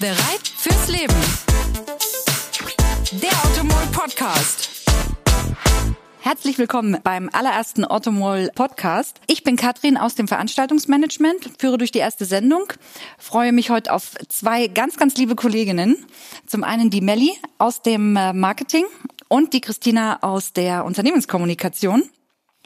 Bereit fürs Leben. Der Automol Podcast. Herzlich willkommen beim allerersten Automol Podcast. Ich bin Katrin aus dem Veranstaltungsmanagement, führe durch die erste Sendung, freue mich heute auf zwei ganz, ganz liebe Kolleginnen. Zum einen die Melli aus dem äh, Marketing und die Christina aus der Unternehmenskommunikation.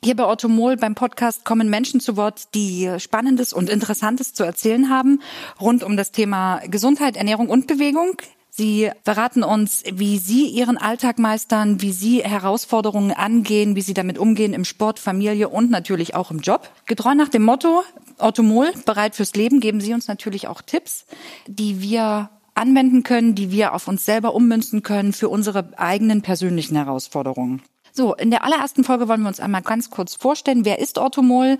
Hier bei Automol beim Podcast kommen Menschen zu Wort, die Spannendes und Interessantes zu erzählen haben rund um das Thema Gesundheit, Ernährung und Bewegung. Sie verraten uns, wie Sie Ihren Alltag meistern, wie Sie Herausforderungen angehen, wie Sie damit umgehen im Sport, Familie und natürlich auch im Job. Getreu nach dem Motto Automol, bereit fürs Leben, geben Sie uns natürlich auch Tipps, die wir anwenden können, die wir auf uns selber ummünzen können für unsere eigenen persönlichen Herausforderungen. So, in der allerersten Folge wollen wir uns einmal ganz kurz vorstellen. Wer ist Orthomol?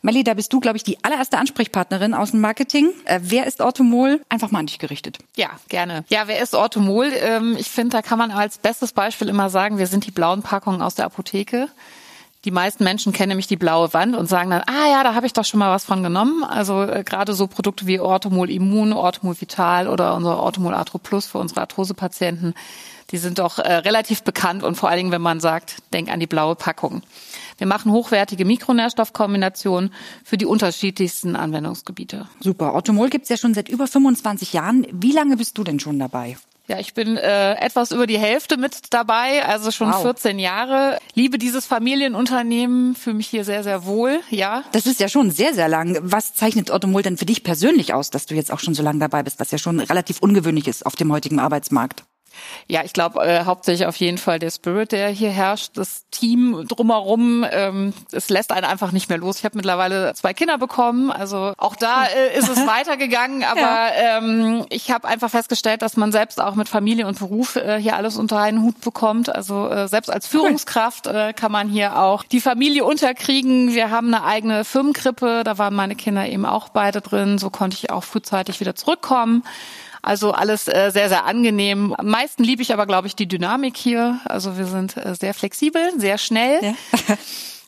Melli, da bist du, glaube ich, die allererste Ansprechpartnerin aus dem Marketing. Äh, wer ist Orthomol? Einfach mal an dich gerichtet. Ja, gerne. Ja, wer ist Orthomol? Ähm, ich finde, da kann man als bestes Beispiel immer sagen, wir sind die blauen Packungen aus der Apotheke. Die meisten Menschen kennen nämlich die blaue Wand und sagen dann, ah ja, da habe ich doch schon mal was von genommen. Also äh, gerade so Produkte wie Orthomol Immun, Orthomol Vital oder unser Orthomol Arthro Plus für unsere Arthrosepatienten die sind doch äh, relativ bekannt und vor allen Dingen, wenn man sagt, denk an die blaue Packung. Wir machen hochwertige Mikronährstoffkombinationen für die unterschiedlichsten Anwendungsgebiete. Super. Automol gibt's ja schon seit über 25 Jahren. Wie lange bist du denn schon dabei? Ja, ich bin äh, etwas über die Hälfte mit dabei, also schon wow. 14 Jahre. Liebe dieses Familienunternehmen, fühle mich hier sehr, sehr wohl, ja. Das ist ja schon sehr, sehr lang. Was zeichnet Automol denn für dich persönlich aus, dass du jetzt auch schon so lange dabei bist, was ja schon relativ ungewöhnlich ist auf dem heutigen Arbeitsmarkt? Ja, ich glaube äh, hauptsächlich auf jeden Fall der Spirit, der hier herrscht, das Team drumherum. Ähm, es lässt einen einfach nicht mehr los. Ich habe mittlerweile zwei Kinder bekommen, also auch da äh, ist es weitergegangen. Aber ja. ähm, ich habe einfach festgestellt, dass man selbst auch mit Familie und Beruf äh, hier alles unter einen Hut bekommt. Also äh, selbst als Führungskraft äh, kann man hier auch die Familie unterkriegen. Wir haben eine eigene Firmenkrippe, da waren meine Kinder eben auch beide drin. So konnte ich auch frühzeitig wieder zurückkommen. Also alles äh, sehr, sehr angenehm. Am meisten liebe ich aber, glaube ich, die Dynamik hier. Also wir sind äh, sehr flexibel, sehr schnell. Ja.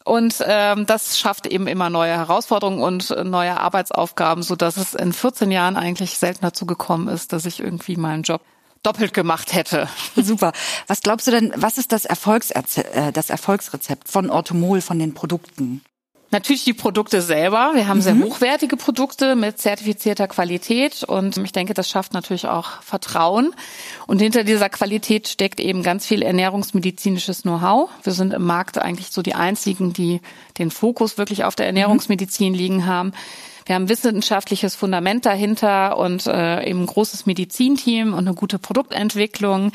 Und ähm, das schafft eben immer neue Herausforderungen und neue Arbeitsaufgaben, so dass es in 14 Jahren eigentlich selten dazu gekommen ist, dass ich irgendwie meinen Job doppelt gemacht hätte. Super. Was glaubst du denn, was ist das, Erfolgsreze äh, das Erfolgsrezept von Orthomol, von den Produkten? Natürlich die Produkte selber. Wir haben mhm. sehr hochwertige Produkte mit zertifizierter Qualität und ich denke, das schafft natürlich auch Vertrauen. Und hinter dieser Qualität steckt eben ganz viel ernährungsmedizinisches Know-how. Wir sind im Markt eigentlich so die einzigen, die den Fokus wirklich auf der Ernährungsmedizin liegen haben. Wir haben wissenschaftliches Fundament dahinter und äh, eben ein großes Medizinteam und eine gute Produktentwicklung,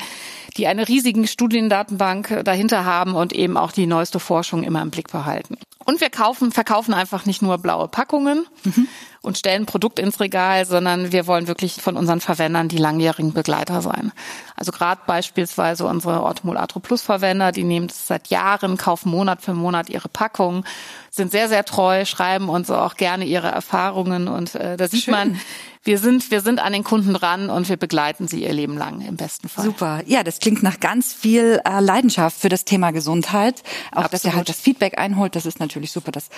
die eine riesige Studiendatenbank dahinter haben und eben auch die neueste Forschung immer im Blick behalten. Und wir kaufen, verkaufen einfach nicht nur blaue Packungen mhm. und stellen Produkt ins Regal, sondern wir wollen wirklich von unseren Verwendern die langjährigen Begleiter sein. Also gerade beispielsweise unsere Orthomol Atro Plus Verwender, die nehmen das seit Jahren, kaufen Monat für Monat ihre Packungen, sind sehr, sehr treu, schreiben uns auch gerne ihre Erfahrungen und äh, da sieht Schön. man, wir sind, wir sind an den Kunden dran und wir begleiten sie ihr Leben lang im besten Fall. Super. Ja, das klingt nach ganz viel äh, Leidenschaft für das Thema Gesundheit. Auch, Absolut. dass ihr halt das Feedback einholt, das ist natürlich super. Das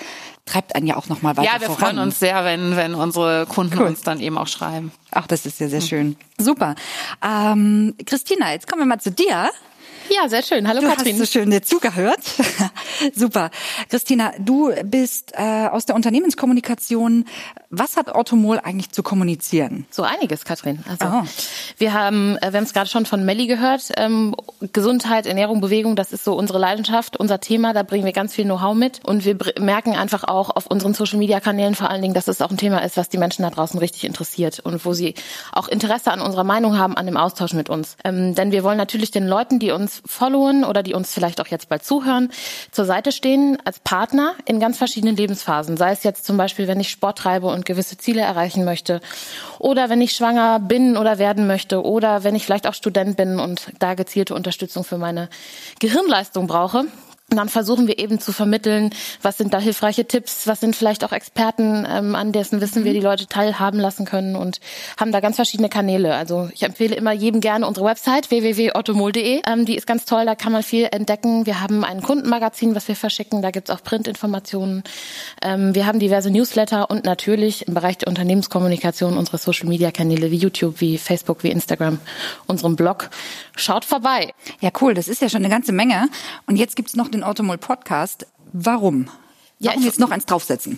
treibt einen ja auch nochmal weiter voran. Ja, wir voran. freuen uns sehr, wenn, wenn unsere Kunden cool. uns dann eben auch schreiben. Ach, das ist ja sehr schön. Super. Ähm, Christina, jetzt kommen wir mal zu dir. Ja, sehr schön. Hallo du Katrin. Hast so schön dir zugehört. Super. Christina, du bist äh, aus der Unternehmenskommunikation. Was hat Automol eigentlich zu kommunizieren? So einiges, Katrin. Also oh. wir haben, äh, wir haben es gerade schon von Melli gehört. Ähm, Gesundheit, Ernährung, Bewegung, das ist so unsere Leidenschaft, unser Thema. Da bringen wir ganz viel Know-how mit und wir merken einfach auch auf unseren Social-Media-Kanälen vor allen Dingen, dass es auch ein Thema ist, was die Menschen da draußen richtig interessiert und wo sie auch Interesse an unserer Meinung haben, an dem Austausch mit uns. Ähm, denn wir wollen natürlich den Leuten, die uns followen oder die uns vielleicht auch jetzt bald zuhören, zur Seite stehen als Partner in ganz verschiedenen Lebensphasen. Sei es jetzt zum Beispiel, wenn ich Sport treibe und gewisse Ziele erreichen möchte. Oder wenn ich schwanger bin oder werden möchte. Oder wenn ich vielleicht auch Student bin und da gezielte Unterstützung für meine Gehirnleistung brauche dann versuchen wir eben zu vermitteln, was sind da hilfreiche Tipps, was sind vielleicht auch Experten, ähm, an dessen Wissen wir mhm. die Leute teilhaben lassen können und haben da ganz verschiedene Kanäle. Also ich empfehle immer jedem gerne unsere Website www.ottomol.de. Ähm, die ist ganz toll, da kann man viel entdecken. Wir haben ein Kundenmagazin, was wir verschicken, da gibt's auch Printinformationen. Ähm, wir haben diverse Newsletter und natürlich im Bereich der Unternehmenskommunikation unsere Social-Media-Kanäle wie YouTube, wie Facebook, wie Instagram, unserem Blog. Schaut vorbei. Ja, cool, das ist ja schon eine ganze Menge. Und jetzt gibt's noch den Automol Podcast. Warum? Warum ja, jetzt noch eins draufsetzen?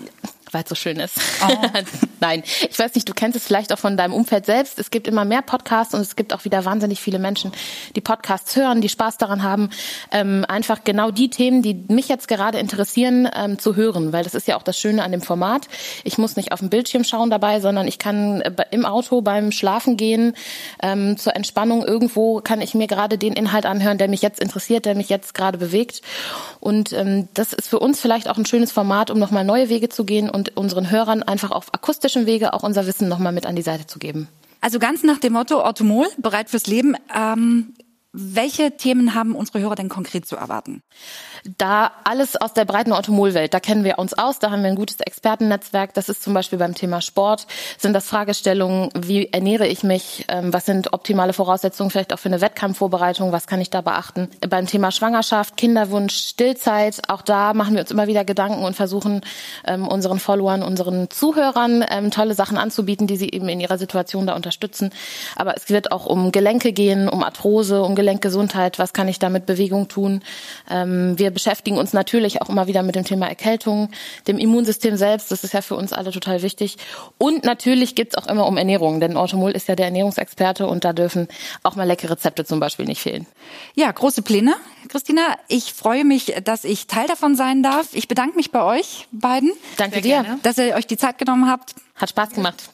Weil es so schön ist. Oh. Nein, ich weiß nicht, du kennst es vielleicht auch von deinem Umfeld selbst. Es gibt immer mehr Podcasts und es gibt auch wieder wahnsinnig viele Menschen, die Podcasts hören, die Spaß daran haben, ähm, einfach genau die Themen, die mich jetzt gerade interessieren, ähm, zu hören, weil das ist ja auch das Schöne an dem Format. Ich muss nicht auf dem Bildschirm schauen dabei, sondern ich kann äh, im Auto beim Schlafen gehen, ähm, zur Entspannung irgendwo kann ich mir gerade den Inhalt anhören, der mich jetzt interessiert, der mich jetzt gerade bewegt. Und ähm, das ist für uns vielleicht auch ein schönes Format, um nochmal neue Wege zu gehen und und unseren Hörern einfach auf akustischem Wege auch unser Wissen nochmal mit an die Seite zu geben. Also ganz nach dem Motto Automol, bereit fürs Leben. Ähm, welche Themen haben unsere Hörer denn konkret zu erwarten? Da alles aus der breiten Automolwelt, da kennen wir uns aus, da haben wir ein gutes Expertennetzwerk. Das ist zum Beispiel beim Thema Sport, sind das Fragestellungen, wie ernähre ich mich, ähm, was sind optimale Voraussetzungen vielleicht auch für eine Wettkampfvorbereitung, was kann ich da beachten. Beim Thema Schwangerschaft, Kinderwunsch, Stillzeit, auch da machen wir uns immer wieder Gedanken und versuchen ähm, unseren Followern, unseren Zuhörern ähm, tolle Sachen anzubieten, die sie eben in ihrer Situation da unterstützen. Aber es wird auch um Gelenke gehen, um Arthrose, um Gelenkgesundheit, was kann ich da mit Bewegung tun. Wir beschäftigen uns natürlich auch immer wieder mit dem Thema Erkältung, dem Immunsystem selbst. Das ist ja für uns alle total wichtig. Und natürlich geht's auch immer um Ernährung, denn Orthomol ist ja der Ernährungsexperte und da dürfen auch mal leckere Rezepte zum Beispiel nicht fehlen. Ja, große Pläne. Christina, ich freue mich, dass ich Teil davon sein darf. Ich bedanke mich bei euch beiden. Danke dir, gerne. dass ihr euch die Zeit genommen habt. Hat Spaß gemacht.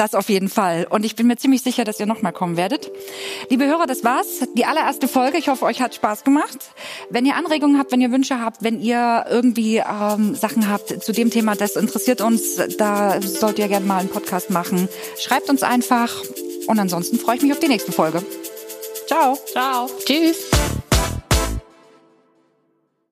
Das auf jeden Fall. Und ich bin mir ziemlich sicher, dass ihr nochmal kommen werdet. Liebe Hörer, das war's. Die allererste Folge. Ich hoffe, euch hat Spaß gemacht. Wenn ihr Anregungen habt, wenn ihr Wünsche habt, wenn ihr irgendwie ähm, Sachen habt zu dem Thema, das interessiert uns, da sollt ihr gerne mal einen Podcast machen. Schreibt uns einfach. Und ansonsten freue ich mich auf die nächste Folge. Ciao. Ciao. Tschüss.